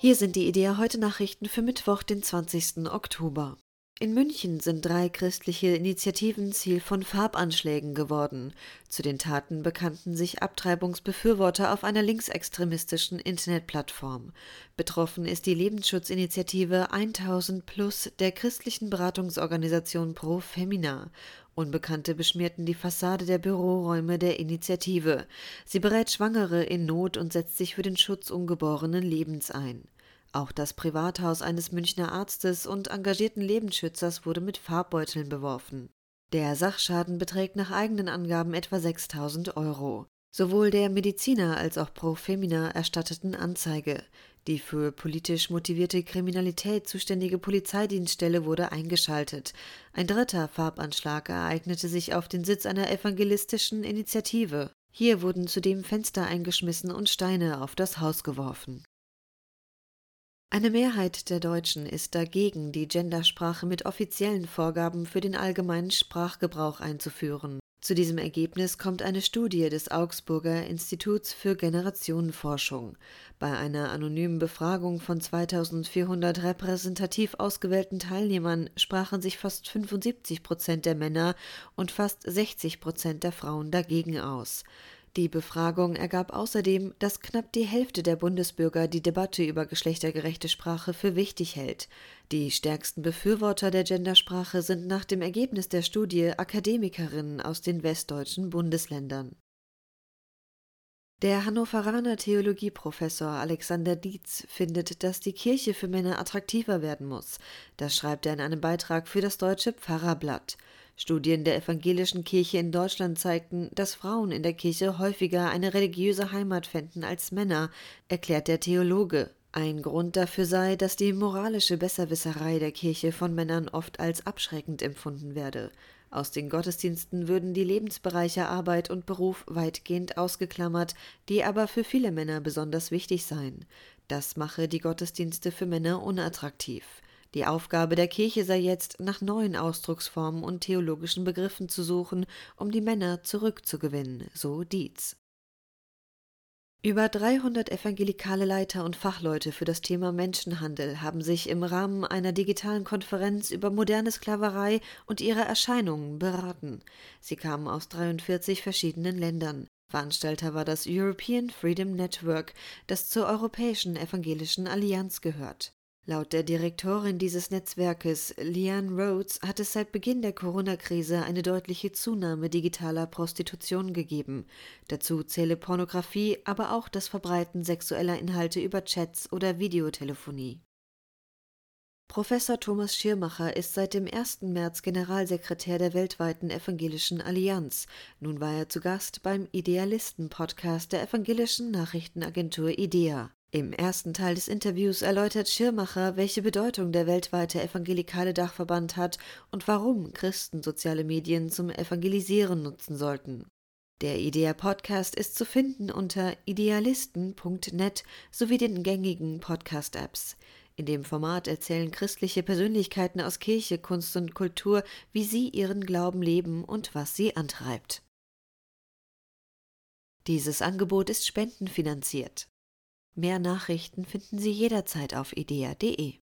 Hier sind die Idea heute Nachrichten für Mittwoch, den 20. Oktober. In München sind drei christliche Initiativen Ziel von Farbanschlägen geworden. Zu den Taten bekannten sich Abtreibungsbefürworter auf einer linksextremistischen Internetplattform. Betroffen ist die Lebensschutzinitiative 1000 Plus der christlichen Beratungsorganisation Pro Femina. Unbekannte beschmierten die Fassade der Büroräume der Initiative. Sie berät Schwangere in Not und setzt sich für den Schutz ungeborenen Lebens ein. Auch das Privathaus eines Münchner Arztes und engagierten Lebensschützers wurde mit Farbbeuteln beworfen. Der Sachschaden beträgt nach eigenen Angaben etwa 6000 Euro. Sowohl der Mediziner als auch Pro Femina erstatteten Anzeige. Die für politisch motivierte Kriminalität zuständige Polizeidienststelle wurde eingeschaltet. Ein dritter Farbanschlag ereignete sich auf den Sitz einer evangelistischen Initiative. Hier wurden zudem Fenster eingeschmissen und Steine auf das Haus geworfen. Eine Mehrheit der Deutschen ist dagegen, die Gendersprache mit offiziellen Vorgaben für den allgemeinen Sprachgebrauch einzuführen. Zu diesem Ergebnis kommt eine Studie des Augsburger Instituts für Generationenforschung. Bei einer anonymen Befragung von 2400 repräsentativ ausgewählten Teilnehmern sprachen sich fast 75 Prozent der Männer und fast 60 Prozent der Frauen dagegen aus. Die Befragung ergab außerdem, dass knapp die Hälfte der Bundesbürger die Debatte über geschlechtergerechte Sprache für wichtig hält. Die stärksten Befürworter der Gendersprache sind nach dem Ergebnis der Studie Akademikerinnen aus den westdeutschen Bundesländern. Der Hannoveraner Theologieprofessor Alexander Dietz findet, dass die Kirche für Männer attraktiver werden muss. Das schreibt er in einem Beitrag für das Deutsche Pfarrerblatt. Studien der evangelischen Kirche in Deutschland zeigten, dass Frauen in der Kirche häufiger eine religiöse Heimat fänden als Männer, erklärt der Theologe. Ein Grund dafür sei, dass die moralische Besserwisserei der Kirche von Männern oft als abschreckend empfunden werde. Aus den Gottesdiensten würden die Lebensbereiche Arbeit und Beruf weitgehend ausgeklammert, die aber für viele Männer besonders wichtig seien. Das mache die Gottesdienste für Männer unattraktiv. Die Aufgabe der Kirche sei jetzt, nach neuen Ausdrucksformen und theologischen Begriffen zu suchen, um die Männer zurückzugewinnen, so Dietz. Über 300 evangelikale Leiter und Fachleute für das Thema Menschenhandel haben sich im Rahmen einer digitalen Konferenz über moderne Sklaverei und ihre Erscheinungen beraten. Sie kamen aus 43 verschiedenen Ländern. Veranstalter war das European Freedom Network, das zur Europäischen Evangelischen Allianz gehört. Laut der Direktorin dieses Netzwerkes, Leanne Rhodes, hat es seit Beginn der Corona-Krise eine deutliche Zunahme digitaler Prostitution gegeben. Dazu zähle Pornografie, aber auch das Verbreiten sexueller Inhalte über Chats oder Videotelefonie. Professor Thomas Schirmacher ist seit dem 1. März Generalsekretär der weltweiten Evangelischen Allianz. Nun war er zu Gast beim Idealisten-Podcast der evangelischen Nachrichtenagentur IDEA. Im ersten Teil des Interviews erläutert Schirmacher, welche Bedeutung der weltweite evangelikale Dachverband hat und warum Christen soziale Medien zum Evangelisieren nutzen sollten. Der IDEA Podcast ist zu finden unter idealisten.net sowie den gängigen Podcast-Apps. In dem Format erzählen christliche Persönlichkeiten aus Kirche, Kunst und Kultur, wie sie ihren Glauben leben und was sie antreibt. Dieses Angebot ist spendenfinanziert. Mehr Nachrichten finden Sie jederzeit auf idea.de.